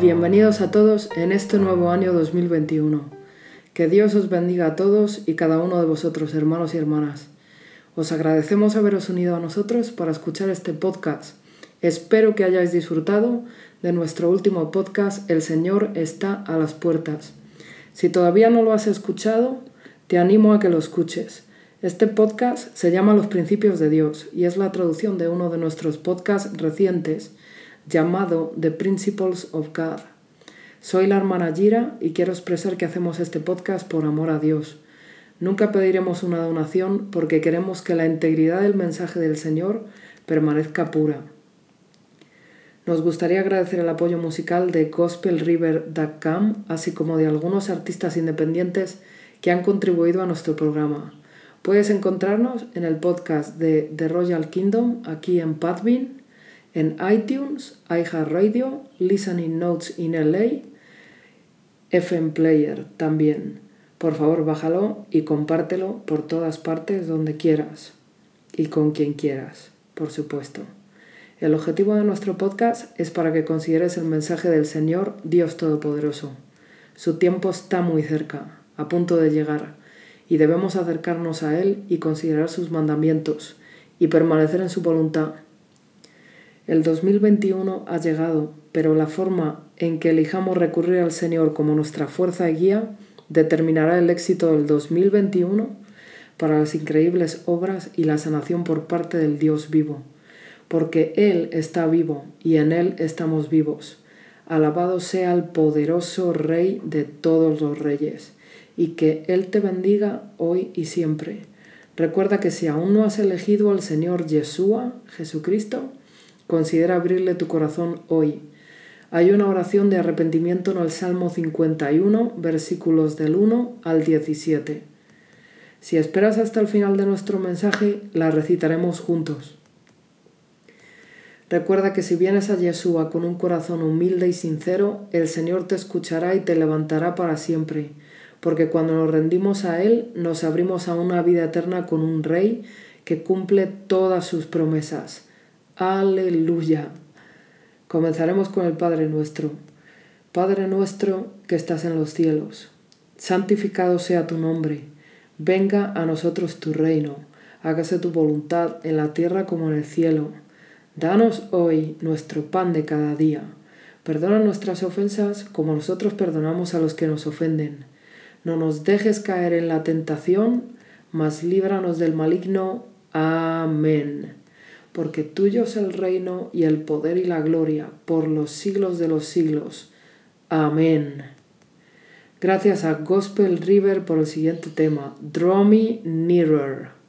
bienvenidos a todos en este nuevo año 2021. Que Dios os bendiga a todos y cada uno de vosotros, hermanos y hermanas. Os agradecemos haberos unido a nosotros para escuchar este podcast. Espero que hayáis disfrutado de nuestro último podcast El Señor está a las puertas. Si todavía no lo has escuchado, te animo a que lo escuches. Este podcast se llama Los Principios de Dios y es la traducción de uno de nuestros podcasts recientes llamado The Principles of God. Soy la hermana Gira y quiero expresar que hacemos este podcast por amor a Dios. Nunca pediremos una donación porque queremos que la integridad del mensaje del Señor permanezca pura. Nos gustaría agradecer el apoyo musical de GospelRiver.com, así como de algunos artistas independientes que han contribuido a nuestro programa. Puedes encontrarnos en el podcast de The Royal Kingdom aquí en Podbean en iTunes, iHeartRadio, Listening Notes in LA, FM Player también. Por favor, bájalo y compártelo por todas partes donde quieras y con quien quieras, por supuesto. El objetivo de nuestro podcast es para que consideres el mensaje del Señor Dios Todopoderoso. Su tiempo está muy cerca, a punto de llegar, y debemos acercarnos a Él y considerar sus mandamientos y permanecer en su voluntad el 2021 ha llegado, pero la forma en que elijamos recurrir al Señor como nuestra fuerza y guía determinará el éxito del 2021 para las increíbles obras y la sanación por parte del Dios vivo, porque Él está vivo y en Él estamos vivos. Alabado sea el poderoso Rey de todos los reyes, y que Él te bendiga hoy y siempre. Recuerda que si aún no has elegido al Señor Yeshua, Jesucristo, Considera abrirle tu corazón hoy. Hay una oración de arrepentimiento en el Salmo 51, versículos del 1 al 17. Si esperas hasta el final de nuestro mensaje, la recitaremos juntos. Recuerda que si vienes a Yeshua con un corazón humilde y sincero, el Señor te escuchará y te levantará para siempre, porque cuando nos rendimos a Él, nos abrimos a una vida eterna con un Rey que cumple todas sus promesas. Aleluya. Comenzaremos con el Padre nuestro. Padre nuestro que estás en los cielos, santificado sea tu nombre. Venga a nosotros tu reino. Hágase tu voluntad en la tierra como en el cielo. Danos hoy nuestro pan de cada día. Perdona nuestras ofensas como nosotros perdonamos a los que nos ofenden. No nos dejes caer en la tentación, mas líbranos del maligno. Amén porque tuyo es el reino y el poder y la gloria por los siglos de los siglos. Amén. Gracias a Gospel River por el siguiente tema, Draw Me Nearer.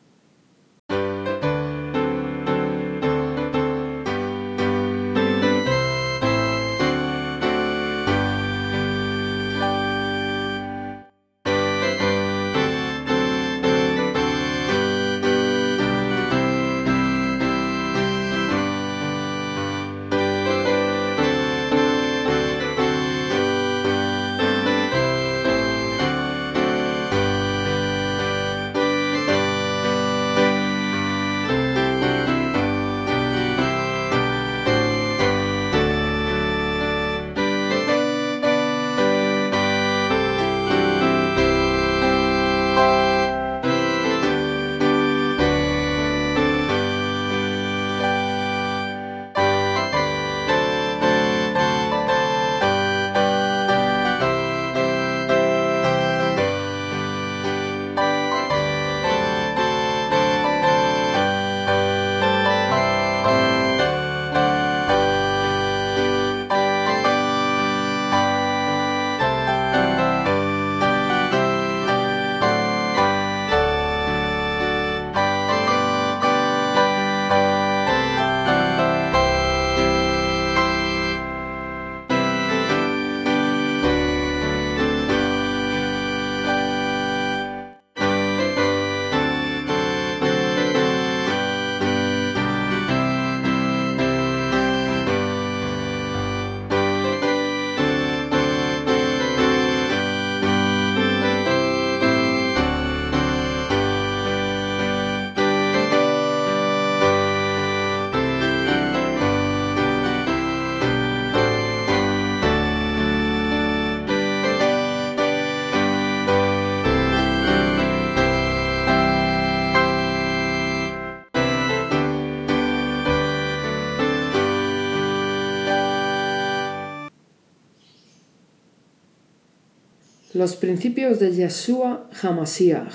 Los principios de Yeshua Hamashiach,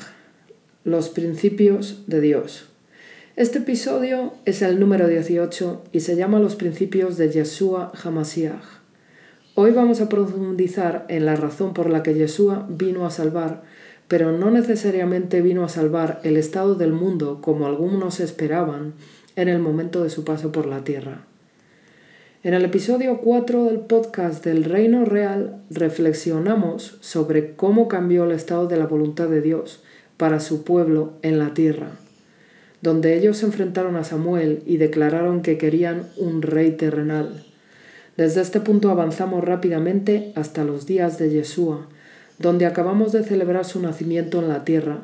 los principios de Dios. Este episodio es el número 18 y se llama Los principios de Yeshua Hamashiach. Hoy vamos a profundizar en la razón por la que Yeshua vino a salvar, pero no necesariamente vino a salvar el estado del mundo como algunos esperaban en el momento de su paso por la tierra. En el episodio 4 del podcast del Reino Real reflexionamos sobre cómo cambió el estado de la voluntad de Dios para su pueblo en la tierra, donde ellos se enfrentaron a Samuel y declararon que querían un rey terrenal. Desde este punto avanzamos rápidamente hasta los días de Yeshua, donde acabamos de celebrar su nacimiento en la tierra,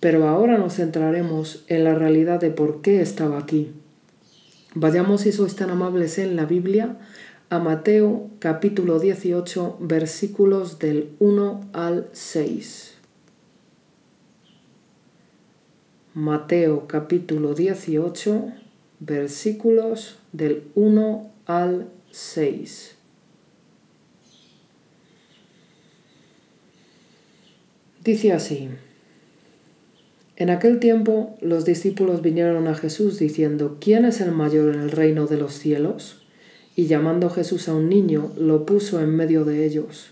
pero ahora nos centraremos en la realidad de por qué estaba aquí. Vayamos, si sois tan amables en la Biblia, a Mateo capítulo 18 versículos del 1 al 6. Mateo capítulo 18 versículos del 1 al 6. Dice así. En aquel tiempo los discípulos vinieron a Jesús diciendo, ¿quién es el mayor en el reino de los cielos? Y llamando Jesús a un niño, lo puso en medio de ellos,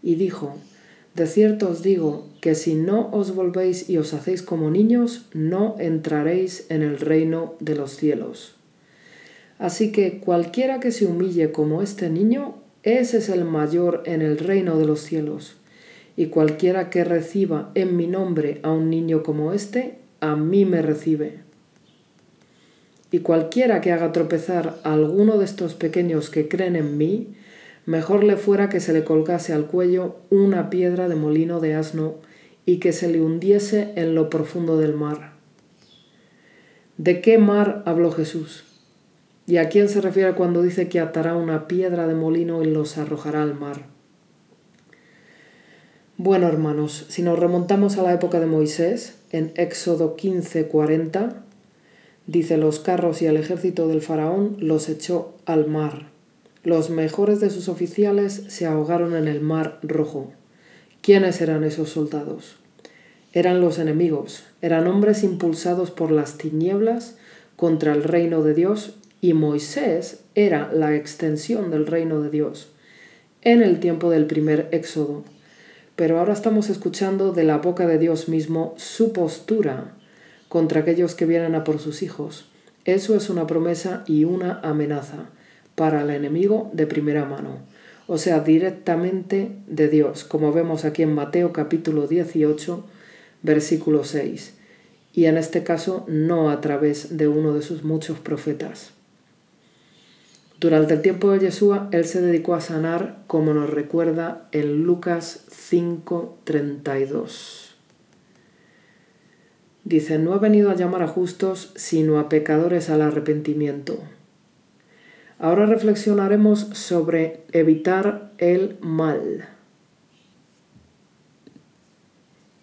y dijo, De cierto os digo que si no os volvéis y os hacéis como niños, no entraréis en el reino de los cielos. Así que cualquiera que se humille como este niño, ese es el mayor en el reino de los cielos y cualquiera que reciba en mi nombre a un niño como este, a mí me recibe. Y cualquiera que haga tropezar a alguno de estos pequeños que creen en mí, mejor le fuera que se le colgase al cuello una piedra de molino de asno y que se le hundiese en lo profundo del mar. ¿De qué mar habló Jesús? ¿Y a quién se refiere cuando dice que atará una piedra de molino y los arrojará al mar? Bueno, hermanos, si nos remontamos a la época de Moisés, en Éxodo 15:40, dice, los carros y el ejército del faraón los echó al mar. Los mejores de sus oficiales se ahogaron en el mar rojo. ¿Quiénes eran esos soldados? Eran los enemigos, eran hombres impulsados por las tinieblas contra el reino de Dios y Moisés era la extensión del reino de Dios en el tiempo del primer éxodo pero ahora estamos escuchando de la boca de Dios mismo su postura contra aquellos que vienen a por sus hijos. Eso es una promesa y una amenaza para el enemigo de primera mano, o sea, directamente de Dios, como vemos aquí en Mateo capítulo 18, versículo 6, y en este caso no a través de uno de sus muchos profetas. Durante el tiempo de Yeshua, él se dedicó a sanar, como nos recuerda en Lucas 5:32. Dice, no ha venido a llamar a justos, sino a pecadores al arrepentimiento. Ahora reflexionaremos sobre evitar el mal.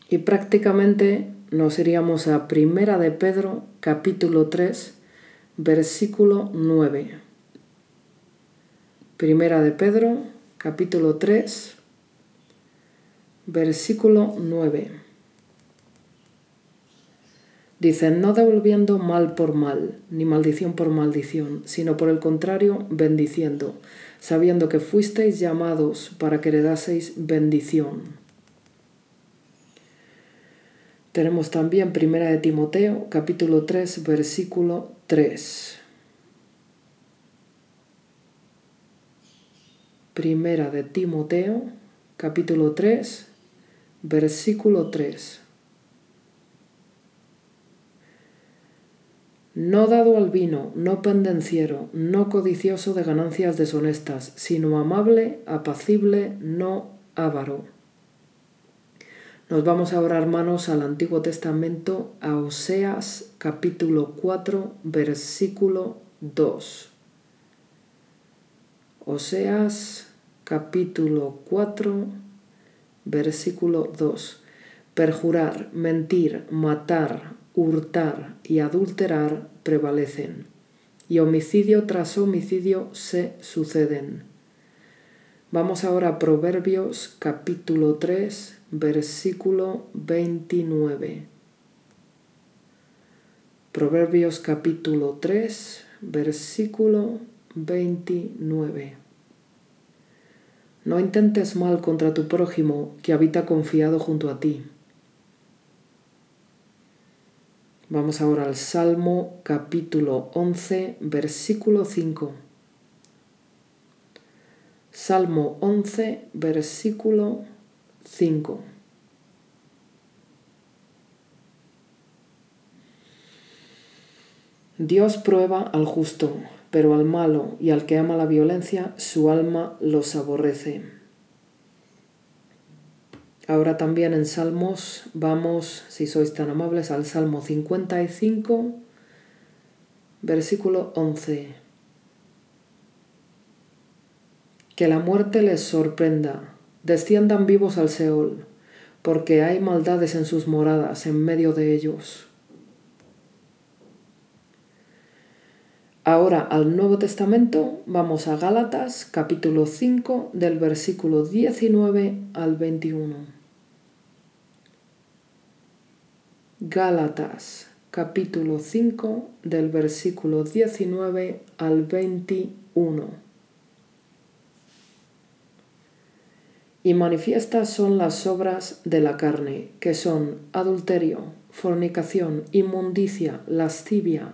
Y prácticamente nos iríamos a Primera de Pedro, capítulo 3, versículo 9. Primera de Pedro, capítulo 3, versículo 9. Dice, no devolviendo mal por mal, ni maldición por maldición, sino por el contrario, bendiciendo, sabiendo que fuisteis llamados para que heredaseis bendición. Tenemos también Primera de Timoteo, capítulo 3, versículo 3. Primera de Timoteo, capítulo 3, versículo 3. No dado al vino, no pendenciero, no codicioso de ganancias deshonestas, sino amable, apacible, no avaro. Nos vamos ahora, hermanos, al Antiguo Testamento, a Oseas capítulo 4, versículo 2. Oseas capítulo 4, versículo 2. Perjurar, mentir, matar, hurtar y adulterar prevalecen, y homicidio tras homicidio se suceden. Vamos ahora a Proverbios capítulo 3, versículo 29. Proverbios capítulo 3, versículo 29. No intentes mal contra tu prójimo que habita confiado junto a ti. Vamos ahora al Salmo capítulo 11, versículo 5. Salmo 11, versículo 5. Dios prueba al justo, pero al malo y al que ama la violencia, su alma los aborrece. Ahora también en Salmos vamos, si sois tan amables, al Salmo 55, versículo 11. Que la muerte les sorprenda, desciendan vivos al Seol, porque hay maldades en sus moradas en medio de ellos. Ahora al Nuevo Testamento vamos a Gálatas capítulo 5 del versículo 19 al 21. Gálatas capítulo 5 del versículo 19 al 21. Y manifiestas son las obras de la carne, que son adulterio, fornicación, inmundicia, lascivia,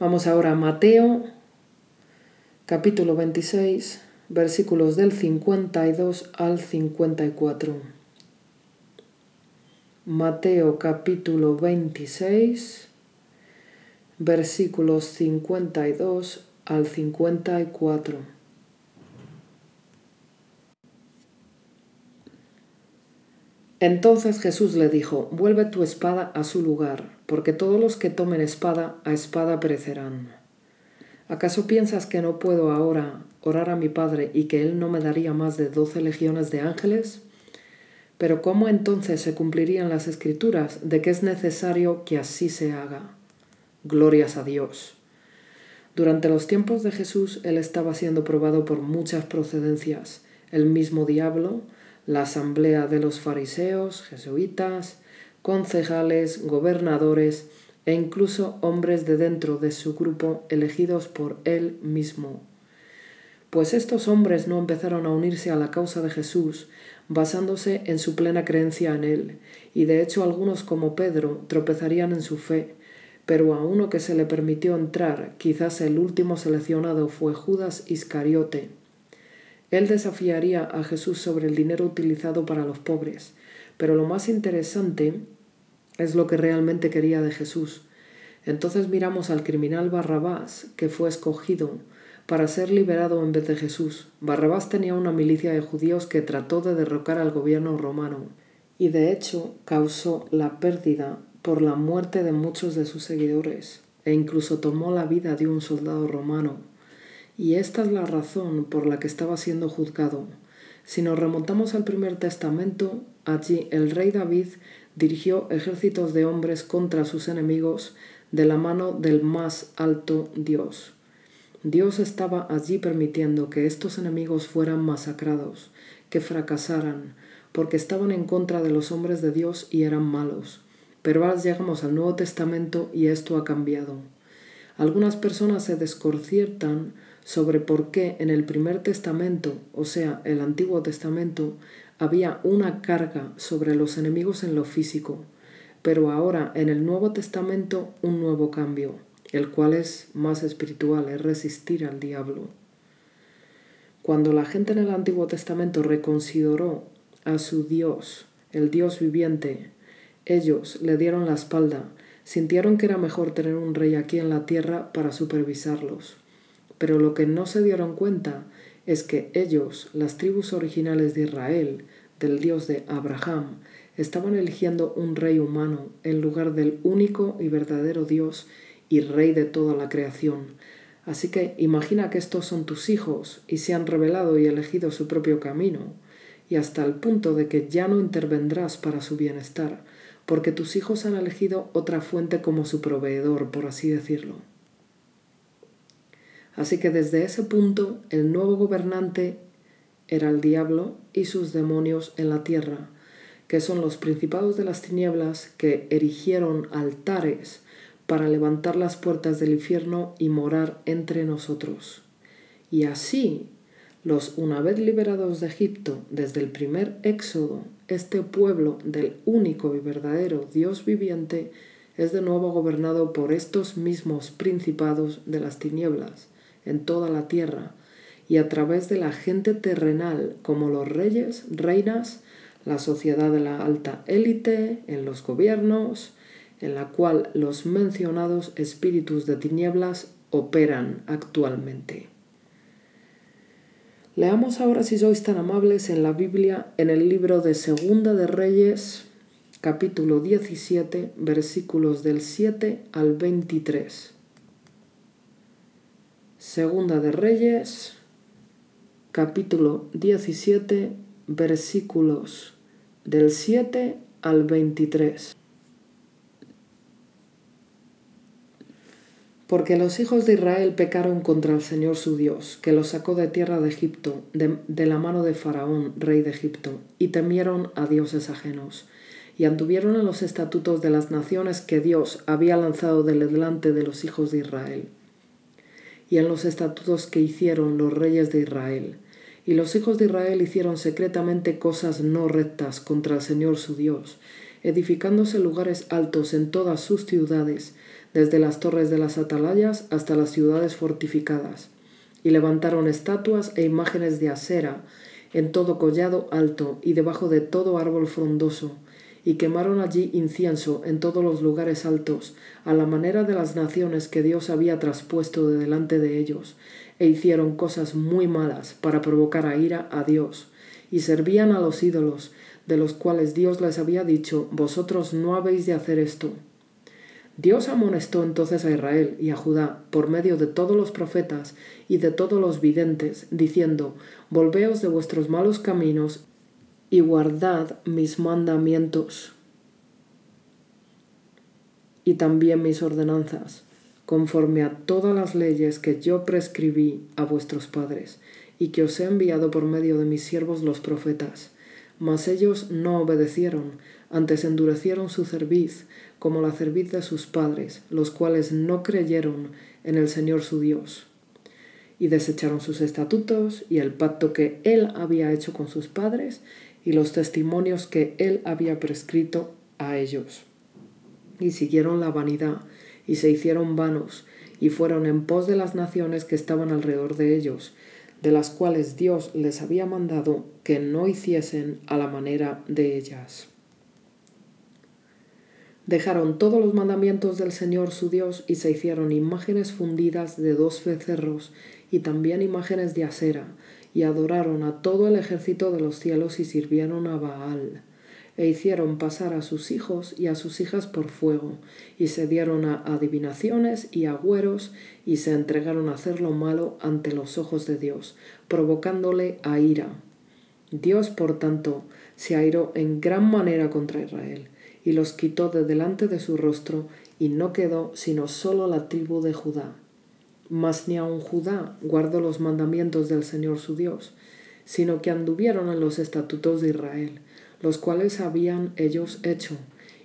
Vamos ahora a Mateo, capítulo 26, versículos del 52 al 54. Mateo capítulo 26, versículos 52 al 54. Entonces Jesús le dijo, vuelve tu espada a su lugar, porque todos los que tomen espada, a espada perecerán. ¿Acaso piensas que no puedo ahora orar a mi Padre y que Él no me daría más de doce legiones de ángeles? Pero ¿cómo entonces se cumplirían las escrituras de que es necesario que así se haga? Glorias a Dios. Durante los tiempos de Jesús Él estaba siendo probado por muchas procedencias. El mismo diablo, la asamblea de los fariseos, jesuitas, concejales, gobernadores e incluso hombres de dentro de su grupo elegidos por él mismo. Pues estos hombres no empezaron a unirse a la causa de Jesús basándose en su plena creencia en él, y de hecho algunos como Pedro tropezarían en su fe, pero a uno que se le permitió entrar, quizás el último seleccionado fue Judas Iscariote, él desafiaría a Jesús sobre el dinero utilizado para los pobres, pero lo más interesante es lo que realmente quería de Jesús. Entonces miramos al criminal Barrabás, que fue escogido para ser liberado en vez de Jesús. Barrabás tenía una milicia de judíos que trató de derrocar al gobierno romano y de hecho causó la pérdida por la muerte de muchos de sus seguidores e incluso tomó la vida de un soldado romano. Y esta es la razón por la que estaba siendo juzgado. Si nos remontamos al primer testamento, allí el rey David dirigió ejércitos de hombres contra sus enemigos de la mano del más alto Dios. Dios estaba allí permitiendo que estos enemigos fueran masacrados, que fracasaran, porque estaban en contra de los hombres de Dios y eran malos. Pero ahora llegamos al Nuevo Testamento y esto ha cambiado. Algunas personas se desconciertan sobre por qué en el primer testamento, o sea, el Antiguo Testamento, había una carga sobre los enemigos en lo físico, pero ahora en el Nuevo Testamento un nuevo cambio, el cual es más espiritual, es resistir al diablo. Cuando la gente en el Antiguo Testamento reconsideró a su Dios, el Dios viviente, ellos le dieron la espalda, sintieron que era mejor tener un rey aquí en la tierra para supervisarlos pero lo que no se dieron cuenta es que ellos, las tribus originales de Israel, del Dios de Abraham, estaban eligiendo un rey humano en lugar del único y verdadero Dios y rey de toda la creación. Así que imagina que estos son tus hijos y se han revelado y elegido su propio camino, y hasta el punto de que ya no intervendrás para su bienestar, porque tus hijos han elegido otra fuente como su proveedor, por así decirlo. Así que desde ese punto el nuevo gobernante era el diablo y sus demonios en la tierra, que son los principados de las tinieblas que erigieron altares para levantar las puertas del infierno y morar entre nosotros. Y así, los una vez liberados de Egipto desde el primer éxodo, este pueblo del único y verdadero Dios viviente es de nuevo gobernado por estos mismos principados de las tinieblas en toda la tierra, y a través de la gente terrenal como los reyes, reinas, la sociedad de la alta élite, en los gobiernos, en la cual los mencionados espíritus de tinieblas operan actualmente. Leamos ahora, si sois tan amables, en la Biblia, en el libro de Segunda de Reyes, capítulo 17, versículos del 7 al 23. Segunda de Reyes, capítulo 17, versículos del 7 al 23. Porque los hijos de Israel pecaron contra el Señor su Dios, que los sacó de tierra de Egipto, de, la mano de Faraón, rey de Egipto, y temieron a dioses ajenos, y anduvieron en los estatutos de las naciones que Dios había lanzado delante de los hijos de Israel, y en los estatutos que hicieron los reyes de Israel. Y los hijos de Israel hicieron secretamente cosas no rectas contra el Señor su Dios, edificándose lugares altos en todas sus ciudades, desde las torres de las atalayas hasta las ciudades fortificadas, y levantaron estatuas e imágenes de acera en todo collado alto y debajo de todo árbol frondoso, y quemaron allí incienso en todos los lugares altos, a la manera de las naciones que Dios había traspuesto de delante de ellos, e hicieron cosas muy malas para provocar a ira a Dios, y servían a los ídolos, de los cuales Dios les había dicho, Vosotros no habéis de hacer esto. Dios amonestó entonces a Israel y a Judá por medio de todos los profetas y de todos los videntes, diciendo, Volveos de vuestros malos caminos y guardad mis mandamientos y también mis ordenanzas, conforme a todas las leyes que yo prescribí a vuestros padres, y que os he enviado por medio de mis siervos los profetas. Mas ellos no obedecieron, antes endurecieron su cerviz, como la cerviz de sus padres, los cuales no creyeron en el Señor su Dios. Y desecharon sus estatutos y el pacto que él había hecho con sus padres y los testimonios que él había prescrito a ellos. Y siguieron la vanidad y se hicieron vanos y fueron en pos de las naciones que estaban alrededor de ellos, de las cuales Dios les había mandado que no hiciesen a la manera de ellas. Dejaron todos los mandamientos del Señor su Dios y se hicieron imágenes fundidas de dos becerros y también imágenes de acera, y adoraron a todo el ejército de los cielos y sirvieron a Baal, e hicieron pasar a sus hijos y a sus hijas por fuego, y se dieron a adivinaciones y agüeros, y se entregaron a hacer lo malo ante los ojos de Dios, provocándole a ira. Dios, por tanto, se airó en gran manera contra Israel, y los quitó de delante de su rostro, y no quedó sino solo la tribu de Judá. Mas ni aun Judá guardó los mandamientos del Señor su Dios, sino que anduvieron en los estatutos de Israel, los cuales habían ellos hecho,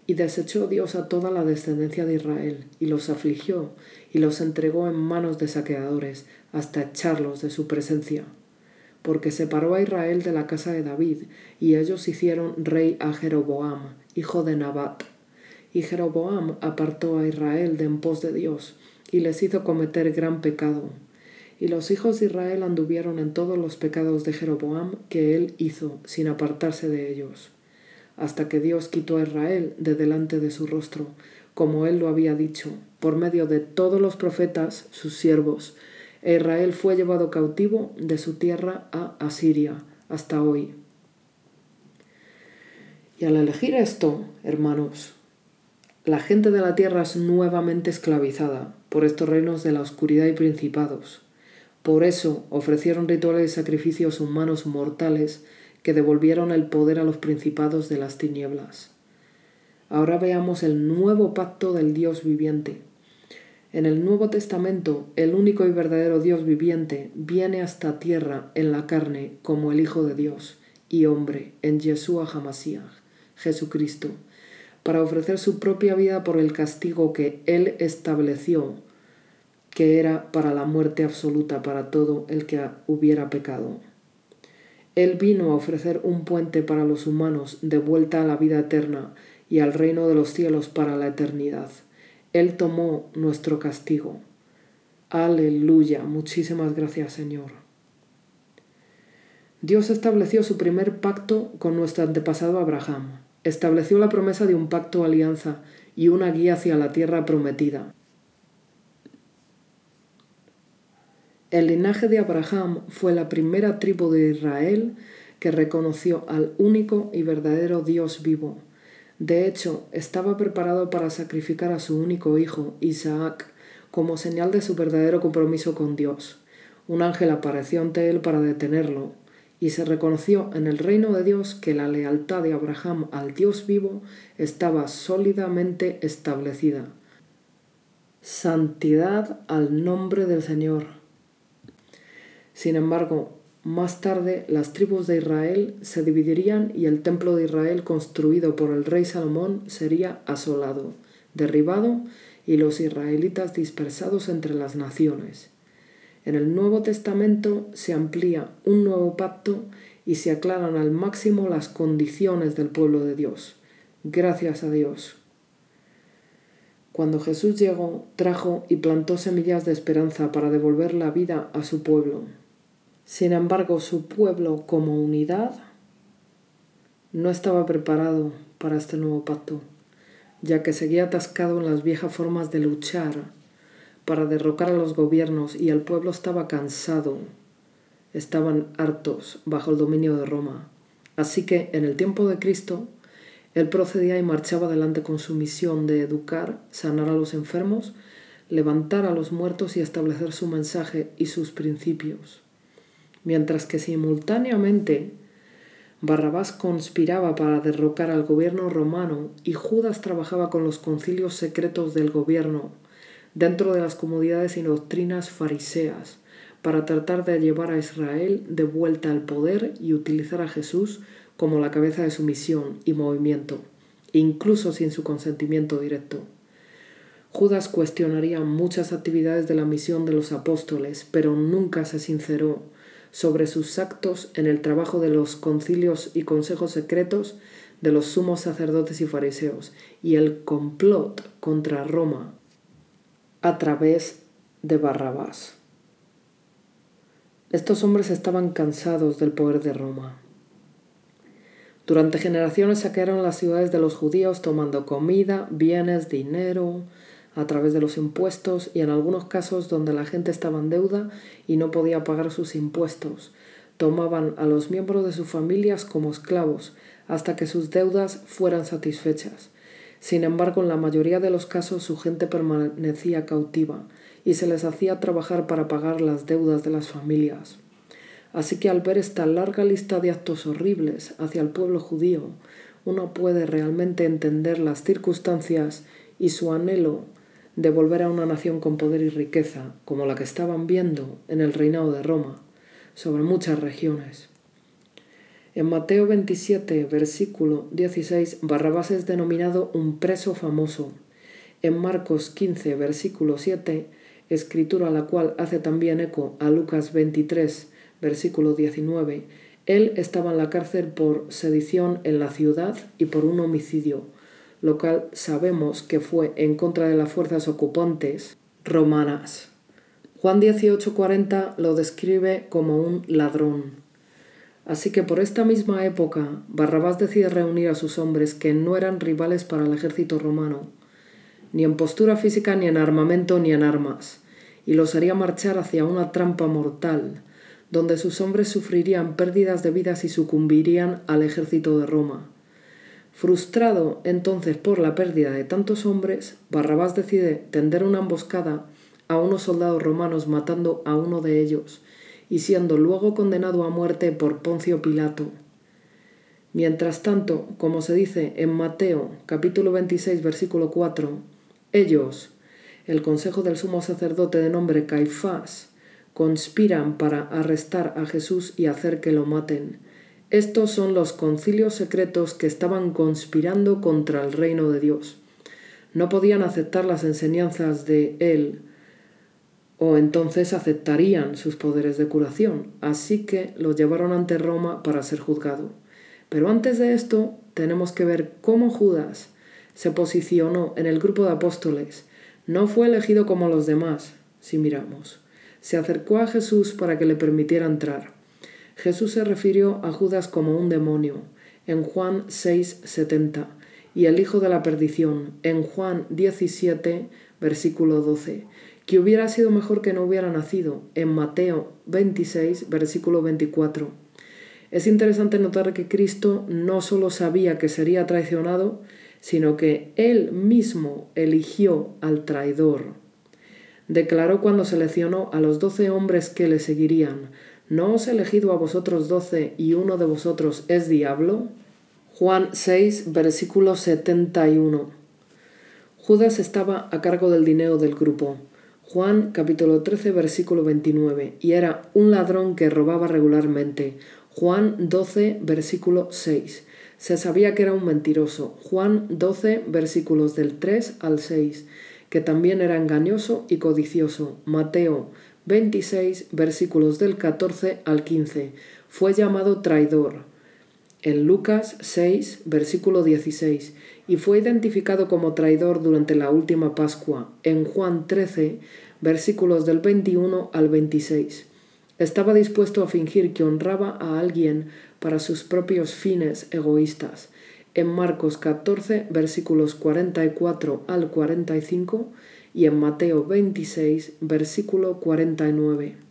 y desechó Dios a toda la descendencia de Israel, y los afligió, y los entregó en manos de saqueadores, hasta echarlos de su presencia porque separó a Israel de la casa de David, y ellos hicieron rey a Jeroboam, hijo de Nabat. Y Jeroboam apartó a Israel de en pos de Dios, y les hizo cometer gran pecado. Y los hijos de Israel anduvieron en todos los pecados de Jeroboam que él hizo, sin apartarse de ellos, hasta que Dios quitó a Israel de delante de su rostro, como él lo había dicho, por medio de todos los profetas, sus siervos, e Israel fue llevado cautivo de su tierra a Asiria hasta hoy. Y al elegir esto, hermanos, la gente de la tierra es nuevamente esclavizada por estos reinos de la oscuridad y principados. Por eso ofrecieron rituales y sacrificios humanos mortales que devolvieron el poder a los principados de las tinieblas. Ahora veamos el nuevo pacto del Dios viviente. En el Nuevo Testamento, el único y verdadero Dios viviente viene hasta tierra en la carne como el Hijo de Dios y hombre en Yeshua Hamashiach. Jesucristo, para ofrecer su propia vida por el castigo que Él estableció, que era para la muerte absoluta para todo el que hubiera pecado. Él vino a ofrecer un puente para los humanos de vuelta a la vida eterna y al reino de los cielos para la eternidad. Él tomó nuestro castigo. Aleluya. Muchísimas gracias, Señor. Dios estableció su primer pacto con nuestro antepasado Abraham estableció la promesa de un pacto alianza y una guía hacia la tierra prometida. El linaje de Abraham fue la primera tribu de Israel que reconoció al único y verdadero Dios vivo. De hecho, estaba preparado para sacrificar a su único hijo, Isaac, como señal de su verdadero compromiso con Dios. Un ángel apareció ante él para detenerlo, y se reconoció en el reino de Dios que la lealtad de Abraham al Dios vivo estaba sólidamente establecida. Santidad al nombre del Señor. Sin embargo, más tarde las tribus de Israel se dividirían y el templo de Israel construido por el rey Salomón sería asolado, derribado y los israelitas dispersados entre las naciones. En el Nuevo Testamento se amplía un nuevo pacto y se aclaran al máximo las condiciones del pueblo de Dios. Gracias a Dios. Cuando Jesús llegó, trajo y plantó semillas de esperanza para devolver la vida a su pueblo. Sin embargo, su pueblo como unidad no estaba preparado para este nuevo pacto, ya que seguía atascado en las viejas formas de luchar para derrocar a los gobiernos y el pueblo estaba cansado, estaban hartos bajo el dominio de Roma. Así que en el tiempo de Cristo, él procedía y marchaba adelante con su misión de educar, sanar a los enfermos, levantar a los muertos y establecer su mensaje y sus principios. Mientras que simultáneamente Barrabás conspiraba para derrocar al gobierno romano y Judas trabajaba con los concilios secretos del gobierno dentro de las comodidades y doctrinas fariseas para tratar de llevar a Israel de vuelta al poder y utilizar a Jesús como la cabeza de su misión y movimiento, incluso sin su consentimiento directo. Judas cuestionaría muchas actividades de la misión de los apóstoles, pero nunca se sinceró sobre sus actos en el trabajo de los concilios y consejos secretos de los sumos sacerdotes y fariseos y el complot contra Roma a través de Barrabás. Estos hombres estaban cansados del poder de Roma. Durante generaciones saquearon las ciudades de los judíos tomando comida, bienes, dinero, a través de los impuestos y en algunos casos donde la gente estaba en deuda y no podía pagar sus impuestos. Tomaban a los miembros de sus familias como esclavos hasta que sus deudas fueran satisfechas. Sin embargo, en la mayoría de los casos su gente permanecía cautiva y se les hacía trabajar para pagar las deudas de las familias. Así que al ver esta larga lista de actos horribles hacia el pueblo judío, uno puede realmente entender las circunstancias y su anhelo de volver a una nación con poder y riqueza, como la que estaban viendo en el reinado de Roma, sobre muchas regiones. En Mateo 27, versículo 16, Barrabás es denominado un preso famoso. En Marcos 15, versículo 7, escritura la cual hace también eco a Lucas 23, versículo 19, él estaba en la cárcel por sedición en la ciudad y por un homicidio, lo cual sabemos que fue en contra de las fuerzas ocupantes romanas. Juan 18:40 lo describe como un ladrón. Así que por esta misma época, Barrabás decide reunir a sus hombres que no eran rivales para el ejército romano, ni en postura física, ni en armamento, ni en armas, y los haría marchar hacia una trampa mortal, donde sus hombres sufrirían pérdidas de vidas y sucumbirían al ejército de Roma. Frustrado entonces por la pérdida de tantos hombres, Barrabás decide tender una emboscada a unos soldados romanos matando a uno de ellos y siendo luego condenado a muerte por Poncio Pilato. Mientras tanto, como se dice en Mateo capítulo 26 versículo 4, ellos, el consejo del sumo sacerdote de nombre Caifás, conspiran para arrestar a Jesús y hacer que lo maten. Estos son los concilios secretos que estaban conspirando contra el reino de Dios. No podían aceptar las enseñanzas de Él, o entonces aceptarían sus poderes de curación, así que lo llevaron ante Roma para ser juzgado. Pero antes de esto tenemos que ver cómo Judas se posicionó en el grupo de apóstoles. No fue elegido como los demás, si miramos. Se acercó a Jesús para que le permitiera entrar. Jesús se refirió a Judas como un demonio, en Juan 6:70, y el hijo de la perdición, en Juan 17, versículo 12 que hubiera sido mejor que no hubiera nacido, en Mateo 26, versículo 24. Es interesante notar que Cristo no solo sabía que sería traicionado, sino que él mismo eligió al traidor. Declaró cuando seleccionó a los doce hombres que le seguirían, ¿no os he elegido a vosotros doce y uno de vosotros es diablo? Juan 6, versículo 71. Judas estaba a cargo del dinero del grupo. Juan capítulo 13 versículo 29, y era un ladrón que robaba regularmente. Juan 12 versículo 6. Se sabía que era un mentiroso. Juan 12 versículos del 3 al 6, que también era engañoso y codicioso. Mateo 26 versículos del 14 al 15. Fue llamado traidor. En Lucas 6 versículo 16 y fue identificado como traidor durante la última Pascua, en Juan 13, versículos del 21 al 26. Estaba dispuesto a fingir que honraba a alguien para sus propios fines egoístas. En Marcos 14, versículos 44 al 45 y en Mateo 26, versículo 49.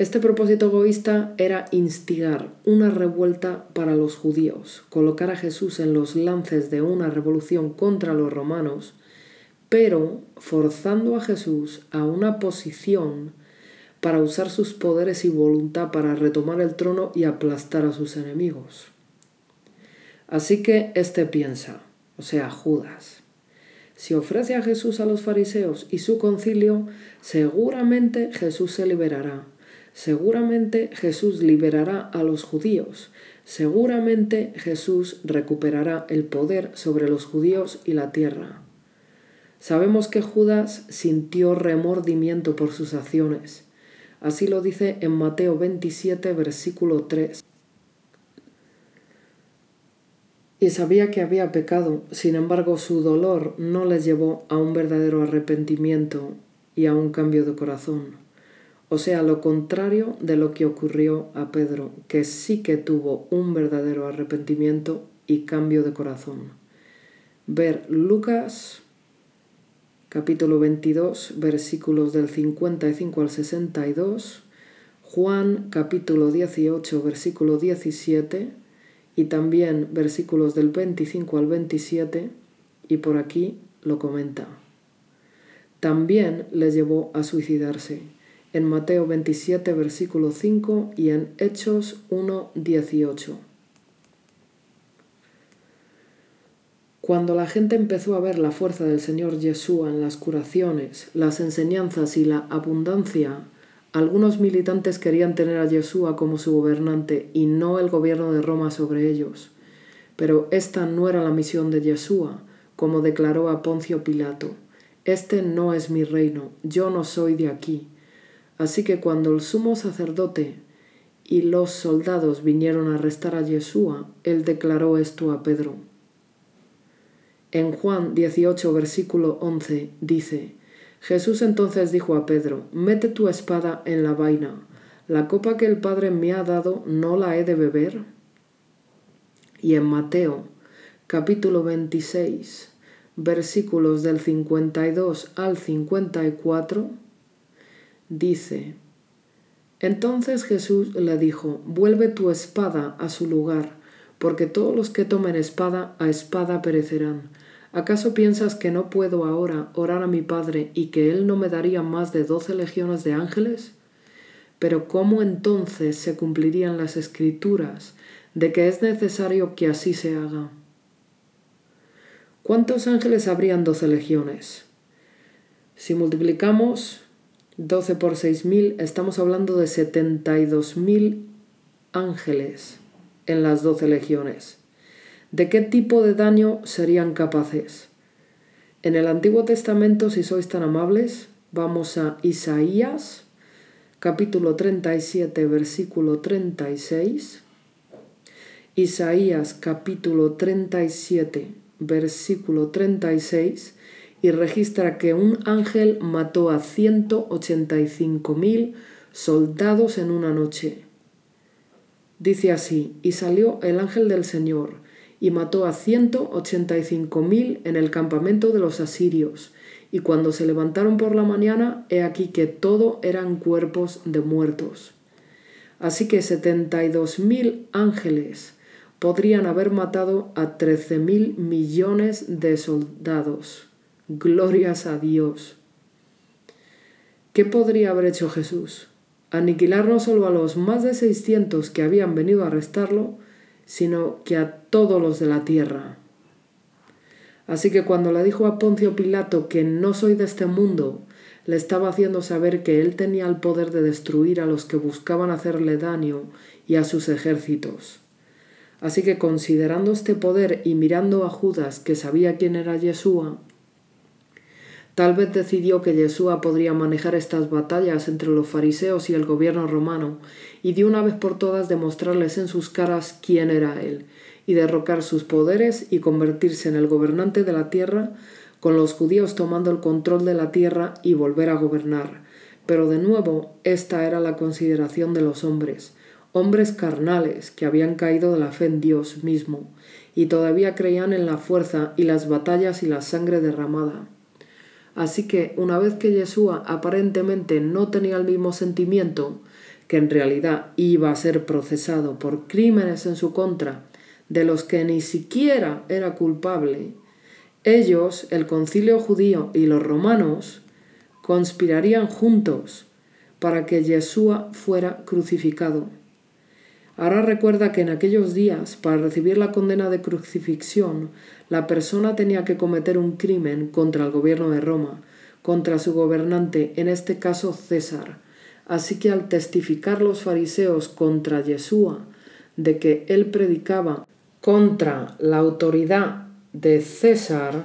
Este propósito egoísta era instigar una revuelta para los judíos, colocar a Jesús en los lances de una revolución contra los romanos, pero forzando a Jesús a una posición para usar sus poderes y voluntad para retomar el trono y aplastar a sus enemigos. Así que éste piensa, o sea, Judas, si ofrece a Jesús a los fariseos y su concilio, seguramente Jesús se liberará Seguramente Jesús liberará a los judíos. Seguramente Jesús recuperará el poder sobre los judíos y la tierra. Sabemos que Judas sintió remordimiento por sus acciones. Así lo dice en Mateo 27, versículo 3. Y sabía que había pecado, sin embargo su dolor no le llevó a un verdadero arrepentimiento y a un cambio de corazón. O sea, lo contrario de lo que ocurrió a Pedro, que sí que tuvo un verdadero arrepentimiento y cambio de corazón. Ver Lucas capítulo 22 versículos del 55 al 62, Juan capítulo 18 versículo 17 y también versículos del 25 al 27 y por aquí lo comenta. También le llevó a suicidarse en Mateo 27, versículo 5 y en Hechos 1, 18. Cuando la gente empezó a ver la fuerza del Señor Yeshua en las curaciones, las enseñanzas y la abundancia, algunos militantes querían tener a Yeshua como su gobernante y no el gobierno de Roma sobre ellos. Pero esta no era la misión de Yeshua, como declaró a Poncio Pilato. Este no es mi reino, yo no soy de aquí. Así que cuando el sumo sacerdote y los soldados vinieron a arrestar a Yeshua, él declaró esto a Pedro. En Juan 18, versículo 11 dice, Jesús entonces dijo a Pedro, mete tu espada en la vaina, la copa que el Padre me ha dado, ¿no la he de beber? Y en Mateo capítulo 26, versículos del 52 al 54, dice, Entonces Jesús le dijo, vuelve tu espada a su lugar, porque todos los que tomen espada a espada perecerán. ¿Acaso piensas que no puedo ahora orar a mi Padre y que Él no me daría más de doce legiones de ángeles? Pero ¿cómo entonces se cumplirían las escrituras de que es necesario que así se haga? ¿Cuántos ángeles habrían doce legiones? Si multiplicamos 12 por 6.000, estamos hablando de 72.000 ángeles en las doce legiones. ¿De qué tipo de daño serían capaces? En el Antiguo Testamento, si sois tan amables, vamos a Isaías, capítulo 37, versículo 36. Isaías, capítulo 37, versículo 36, y registra que un ángel mató a 185.000 soldados en una noche. Dice así, y salió el ángel del Señor, y mató a ciento ochenta y cinco mil en el campamento de los asirios, y cuando se levantaron por la mañana, he aquí que todo eran cuerpos de muertos. Así que setenta y dos mil ángeles podrían haber matado a trece mil millones de soldados. Glorias a Dios. ¿Qué podría haber hecho Jesús? aniquilar no solo a los más de 600 que habían venido a arrestarlo, sino que a todos los de la tierra. Así que cuando le dijo a Poncio Pilato que no soy de este mundo, le estaba haciendo saber que él tenía el poder de destruir a los que buscaban hacerle daño y a sus ejércitos. Así que considerando este poder y mirando a Judas que sabía quién era Yeshua, Tal vez decidió que Yeshua podría manejar estas batallas entre los fariseos y el gobierno romano, y de una vez por todas demostrarles en sus caras quién era él, y derrocar sus poderes y convertirse en el gobernante de la tierra, con los judíos tomando el control de la tierra y volver a gobernar. Pero de nuevo, esta era la consideración de los hombres, hombres carnales que habían caído de la fe en Dios mismo, y todavía creían en la fuerza y las batallas y la sangre derramada. Así que una vez que Yeshua aparentemente no tenía el mismo sentimiento, que en realidad iba a ser procesado por crímenes en su contra, de los que ni siquiera era culpable, ellos, el concilio judío y los romanos, conspirarían juntos para que Yeshua fuera crucificado. Ahora recuerda que en aquellos días, para recibir la condena de crucifixión, la persona tenía que cometer un crimen contra el gobierno de Roma, contra su gobernante, en este caso César. Así que al testificar los fariseos contra Yeshua de que él predicaba contra la autoridad de César,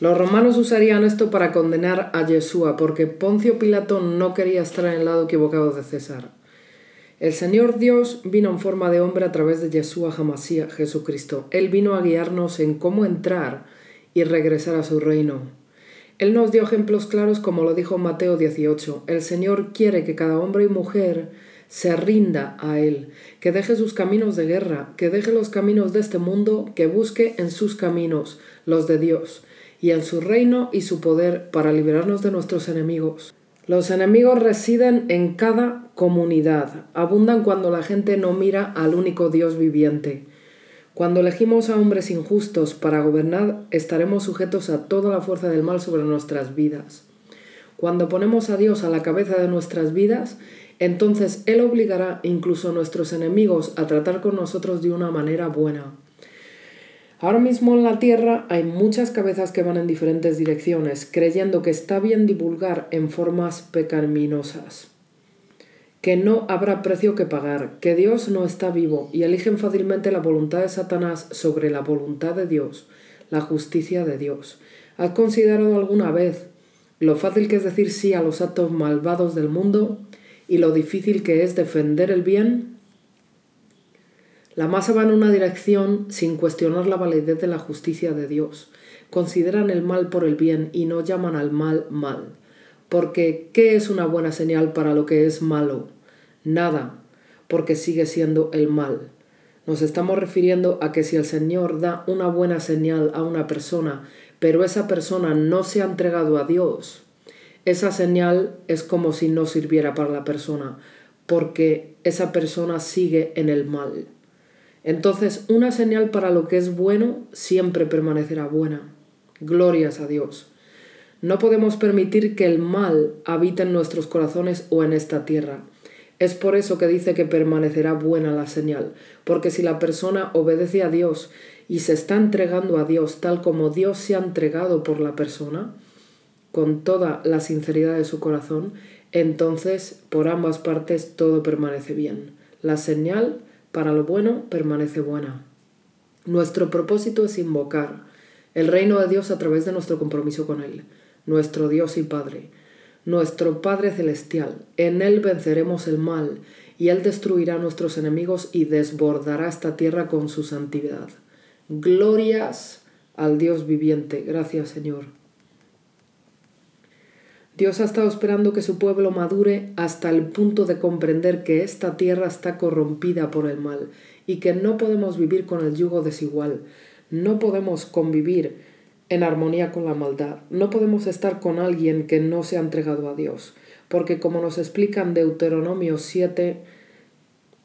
los romanos usarían esto para condenar a Yeshua, porque Poncio Pilato no quería estar en el lado equivocado de César. El Señor Dios vino en forma de hombre a través de Yeshua Hamasía, Jesucristo. Él vino a guiarnos en cómo entrar y regresar a su reino. Él nos dio ejemplos claros como lo dijo Mateo 18. El Señor quiere que cada hombre y mujer se rinda a Él, que deje sus caminos de guerra, que deje los caminos de este mundo, que busque en sus caminos los de Dios, y en su reino y su poder para liberarnos de nuestros enemigos. Los enemigos residen en cada comunidad, abundan cuando la gente no mira al único Dios viviente. Cuando elegimos a hombres injustos para gobernar, estaremos sujetos a toda la fuerza del mal sobre nuestras vidas. Cuando ponemos a Dios a la cabeza de nuestras vidas, entonces Él obligará incluso a nuestros enemigos a tratar con nosotros de una manera buena. Ahora mismo en la Tierra hay muchas cabezas que van en diferentes direcciones, creyendo que está bien divulgar en formas pecaminosas, que no habrá precio que pagar, que Dios no está vivo y eligen fácilmente la voluntad de Satanás sobre la voluntad de Dios, la justicia de Dios. ¿Has considerado alguna vez lo fácil que es decir sí a los actos malvados del mundo y lo difícil que es defender el bien? La masa va en una dirección sin cuestionar la validez de la justicia de Dios. Consideran el mal por el bien y no llaman al mal mal. Porque, ¿qué es una buena señal para lo que es malo? Nada, porque sigue siendo el mal. Nos estamos refiriendo a que si el Señor da una buena señal a una persona, pero esa persona no se ha entregado a Dios, esa señal es como si no sirviera para la persona, porque esa persona sigue en el mal. Entonces, una señal para lo que es bueno siempre permanecerá buena. Glorias a Dios. No podemos permitir que el mal habite en nuestros corazones o en esta tierra. Es por eso que dice que permanecerá buena la señal, porque si la persona obedece a Dios y se está entregando a Dios tal como Dios se ha entregado por la persona, con toda la sinceridad de su corazón, entonces por ambas partes todo permanece bien. La señal para lo bueno permanece buena. Nuestro propósito es invocar el reino de Dios a través de nuestro compromiso con Él, nuestro Dios y Padre, nuestro Padre Celestial. En Él venceremos el mal y Él destruirá nuestros enemigos y desbordará esta tierra con su santidad. Glorias al Dios viviente. Gracias Señor. Dios ha estado esperando que su pueblo madure hasta el punto de comprender que esta tierra está corrompida por el mal y que no podemos vivir con el yugo desigual, no podemos convivir en armonía con la maldad, no podemos estar con alguien que no se ha entregado a Dios, porque como nos explica en Deuteronomio 7,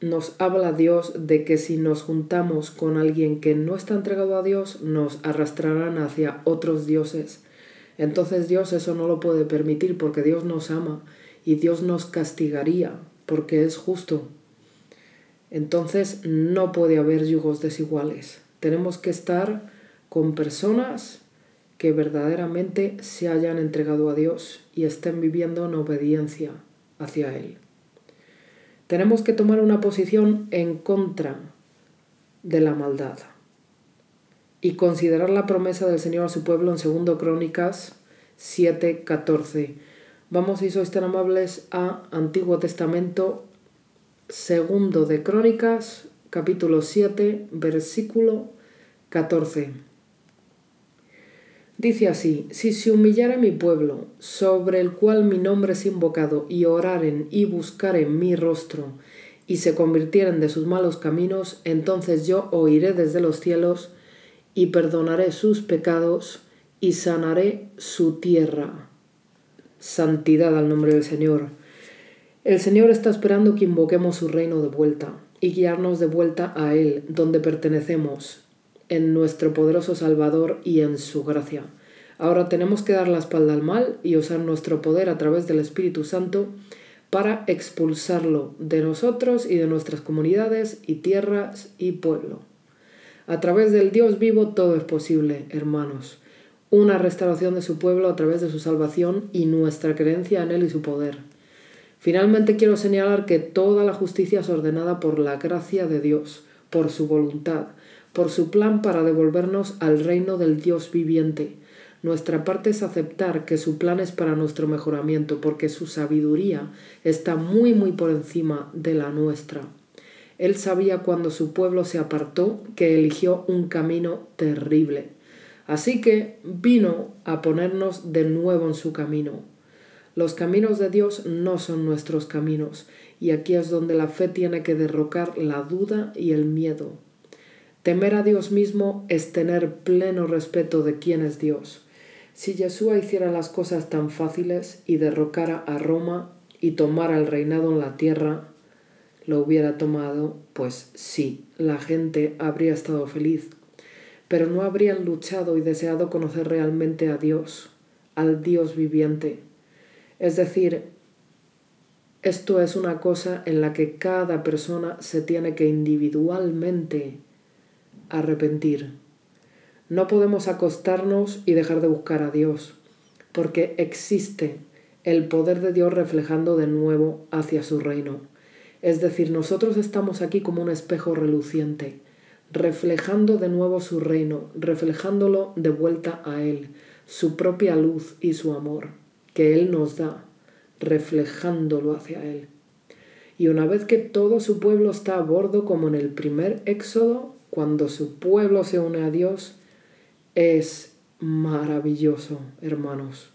nos habla Dios de que si nos juntamos con alguien que no está entregado a Dios, nos arrastrarán hacia otros dioses entonces Dios eso no lo puede permitir porque Dios nos ama y Dios nos castigaría porque es justo. Entonces no puede haber yugos desiguales. Tenemos que estar con personas que verdaderamente se hayan entregado a Dios y estén viviendo en obediencia hacia Él. Tenemos que tomar una posición en contra de la maldad y considerar la promesa del Señor a su pueblo en 2 Crónicas 7:14. Vamos, si sois tan amables, a Antiguo Testamento, segundo de Crónicas, capítulo 7, versículo 14. Dice así, si se humillara mi pueblo, sobre el cual mi nombre es invocado, y oraren y buscaren mi rostro, y se convirtieren de sus malos caminos, entonces yo oiré desde los cielos, y perdonaré sus pecados y sanaré su tierra. Santidad al nombre del Señor. El Señor está esperando que invoquemos su reino de vuelta y guiarnos de vuelta a Él, donde pertenecemos, en nuestro poderoso Salvador y en su gracia. Ahora tenemos que dar la espalda al mal y usar nuestro poder a través del Espíritu Santo para expulsarlo de nosotros y de nuestras comunidades y tierras y pueblo. A través del Dios vivo todo es posible, hermanos. Una restauración de su pueblo a través de su salvación y nuestra creencia en Él y su poder. Finalmente quiero señalar que toda la justicia es ordenada por la gracia de Dios, por su voluntad, por su plan para devolvernos al reino del Dios viviente. Nuestra parte es aceptar que su plan es para nuestro mejoramiento, porque su sabiduría está muy muy por encima de la nuestra. Él sabía cuando su pueblo se apartó que eligió un camino terrible. Así que vino a ponernos de nuevo en su camino. Los caminos de Dios no son nuestros caminos, y aquí es donde la fe tiene que derrocar la duda y el miedo. Temer a Dios mismo es tener pleno respeto de quién es Dios. Si Yeshua hiciera las cosas tan fáciles y derrocara a Roma y tomara el reinado en la tierra, lo hubiera tomado, pues sí, la gente habría estado feliz, pero no habrían luchado y deseado conocer realmente a Dios, al Dios viviente. Es decir, esto es una cosa en la que cada persona se tiene que individualmente arrepentir. No podemos acostarnos y dejar de buscar a Dios, porque existe el poder de Dios reflejando de nuevo hacia su reino. Es decir, nosotros estamos aquí como un espejo reluciente, reflejando de nuevo su reino, reflejándolo de vuelta a Él, su propia luz y su amor, que Él nos da, reflejándolo hacia Él. Y una vez que todo su pueblo está a bordo, como en el primer éxodo, cuando su pueblo se une a Dios, es maravilloso, hermanos.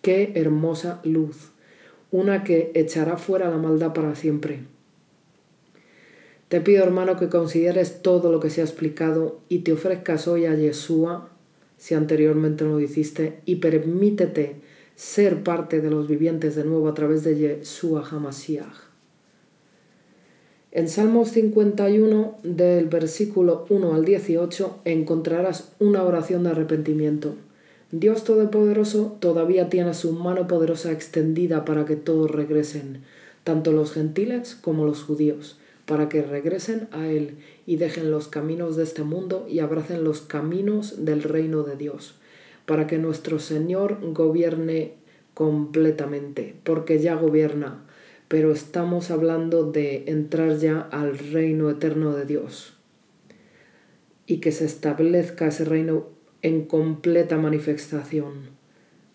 Qué hermosa luz una que echará fuera la maldad para siempre. Te pido, hermano, que consideres todo lo que se ha explicado y te ofrezcas hoy a Yeshua si anteriormente lo hiciste, y permítete ser parte de los vivientes de nuevo a través de Yeshua HaMashiach. En Salmos 51, del versículo 1 al 18, encontrarás una oración de arrepentimiento. Dios Todopoderoso todavía tiene su mano poderosa extendida para que todos regresen, tanto los gentiles como los judíos, para que regresen a Él y dejen los caminos de este mundo y abracen los caminos del reino de Dios, para que nuestro Señor gobierne completamente, porque ya gobierna, pero estamos hablando de entrar ya al reino eterno de Dios y que se establezca ese reino en completa manifestación.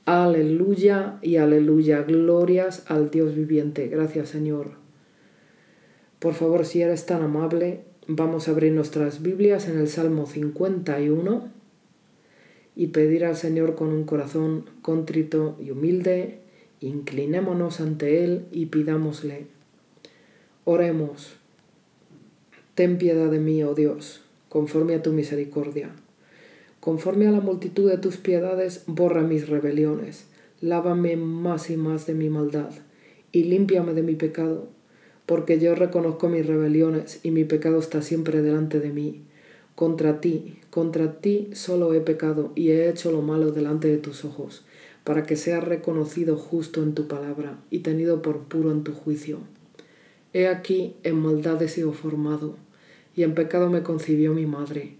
Aleluya y aleluya. Glorias al Dios viviente. Gracias Señor. Por favor, si eres tan amable, vamos a abrir nuestras Biblias en el Salmo 51 y pedir al Señor con un corazón contrito y humilde. Inclinémonos ante Él y pidámosle. Oremos. Ten piedad de mí, oh Dios, conforme a tu misericordia Conforme a la multitud de tus piedades, borra mis rebeliones, lávame más y más de mi maldad, y límpiame de mi pecado, porque yo reconozco mis rebeliones, y mi pecado está siempre delante de mí. Contra ti, contra ti solo he pecado, y he hecho lo malo delante de tus ojos, para que sea reconocido justo en tu palabra, y tenido por puro en tu juicio. He aquí, en maldad he sido formado, y en pecado me concibió mi madre.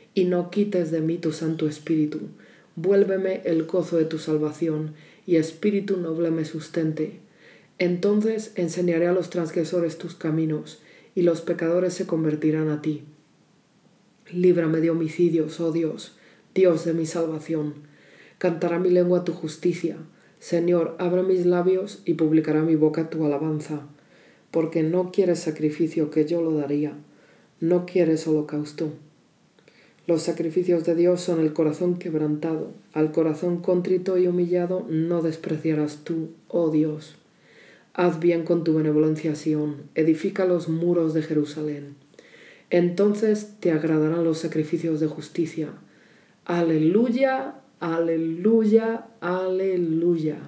y no quites de mí tu Santo Espíritu. Vuélveme el gozo de tu salvación, y Espíritu noble me sustente. Entonces enseñaré a los transgresores tus caminos, y los pecadores se convertirán a ti. Líbrame de homicidios, oh Dios, Dios de mi salvación. Cantará mi lengua tu justicia. Señor, abre mis labios y publicará mi boca tu alabanza. Porque no quieres sacrificio que yo lo daría, no quieres holocausto. Los sacrificios de Dios son el corazón quebrantado. Al corazón contrito y humillado no despreciarás tú, oh Dios. Haz bien con tu benevolencia Sión, edifica los muros de Jerusalén. Entonces te agradarán los sacrificios de justicia. Aleluya, aleluya, aleluya.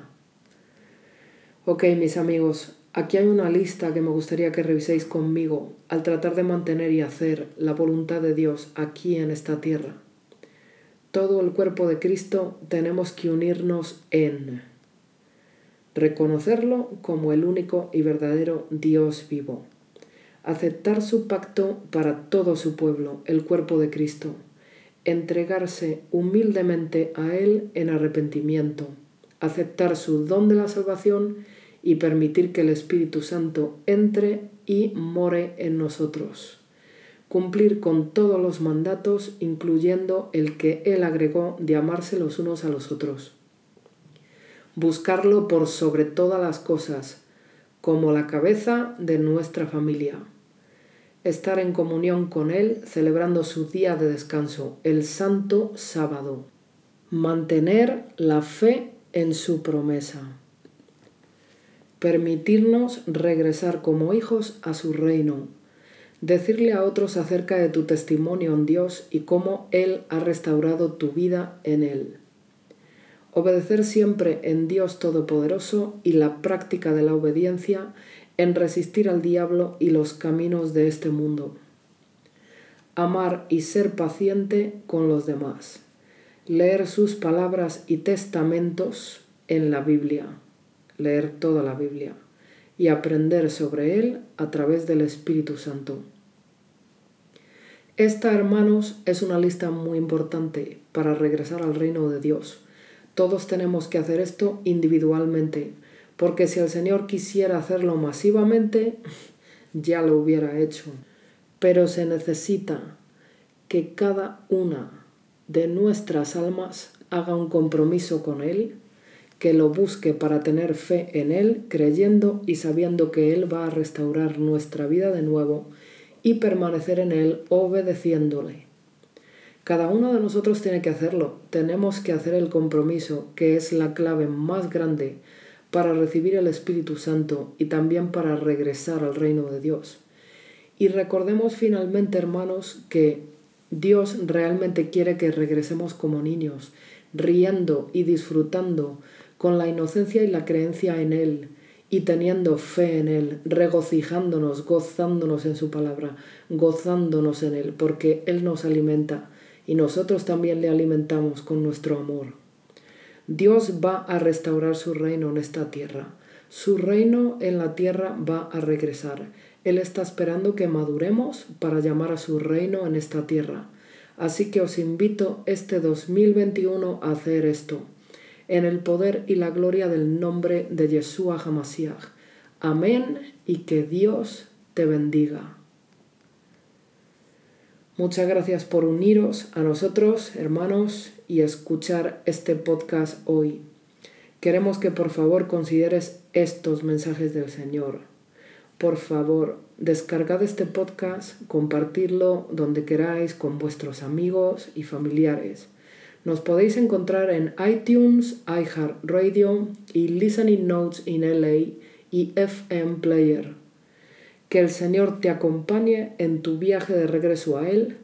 Ok, mis amigos, Aquí hay una lista que me gustaría que reviséis conmigo al tratar de mantener y hacer la voluntad de Dios aquí en esta tierra. Todo el cuerpo de Cristo tenemos que unirnos en reconocerlo como el único y verdadero Dios vivo, aceptar su pacto para todo su pueblo, el cuerpo de Cristo, entregarse humildemente a Él en arrepentimiento, aceptar su don de la salvación y permitir que el Espíritu Santo entre y more en nosotros. Cumplir con todos los mandatos, incluyendo el que Él agregó de amarse los unos a los otros. Buscarlo por sobre todas las cosas, como la cabeza de nuestra familia. Estar en comunión con Él celebrando su día de descanso, el Santo Sábado. Mantener la fe en su promesa permitirnos regresar como hijos a su reino, decirle a otros acerca de tu testimonio en Dios y cómo Él ha restaurado tu vida en Él. Obedecer siempre en Dios Todopoderoso y la práctica de la obediencia en resistir al diablo y los caminos de este mundo. Amar y ser paciente con los demás. Leer sus palabras y testamentos en la Biblia leer toda la Biblia y aprender sobre él a través del Espíritu Santo. Esta, hermanos, es una lista muy importante para regresar al reino de Dios. Todos tenemos que hacer esto individualmente, porque si el Señor quisiera hacerlo masivamente, ya lo hubiera hecho. Pero se necesita que cada una de nuestras almas haga un compromiso con Él, que lo busque para tener fe en Él, creyendo y sabiendo que Él va a restaurar nuestra vida de nuevo y permanecer en Él obedeciéndole. Cada uno de nosotros tiene que hacerlo. Tenemos que hacer el compromiso, que es la clave más grande para recibir el Espíritu Santo y también para regresar al reino de Dios. Y recordemos finalmente, hermanos, que Dios realmente quiere que regresemos como niños, riendo y disfrutando con la inocencia y la creencia en Él y teniendo fe en Él, regocijándonos, gozándonos en su palabra, gozándonos en Él, porque Él nos alimenta y nosotros también le alimentamos con nuestro amor. Dios va a restaurar su reino en esta tierra. Su reino en la tierra va a regresar. Él está esperando que maduremos para llamar a su reino en esta tierra. Así que os invito este 2021 a hacer esto, en el poder y la gloria del nombre de Yeshua Hamasiach. Amén y que Dios te bendiga. Muchas gracias por uniros a nosotros, hermanos, y escuchar este podcast hoy. Queremos que por favor consideres estos mensajes del Señor. Por favor, descargad este podcast, compartirlo donde queráis con vuestros amigos y familiares. Nos podéis encontrar en iTunes, iHeartRadio y Listening Notes in LA y FM Player. Que el Señor te acompañe en tu viaje de regreso a Él.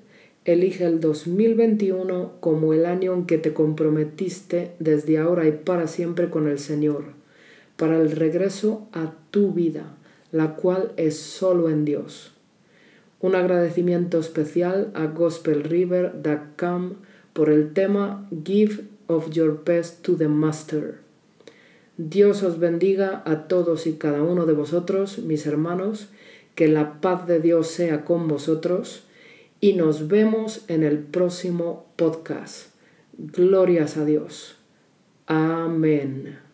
Elige el 2021 como el año en que te comprometiste desde ahora y para siempre con el Señor, para el regreso a tu vida la cual es solo en Dios. Un agradecimiento especial a gospelriver.com por el tema Give of Your Best to the Master. Dios os bendiga a todos y cada uno de vosotros, mis hermanos, que la paz de Dios sea con vosotros y nos vemos en el próximo podcast. Glorias a Dios. Amén.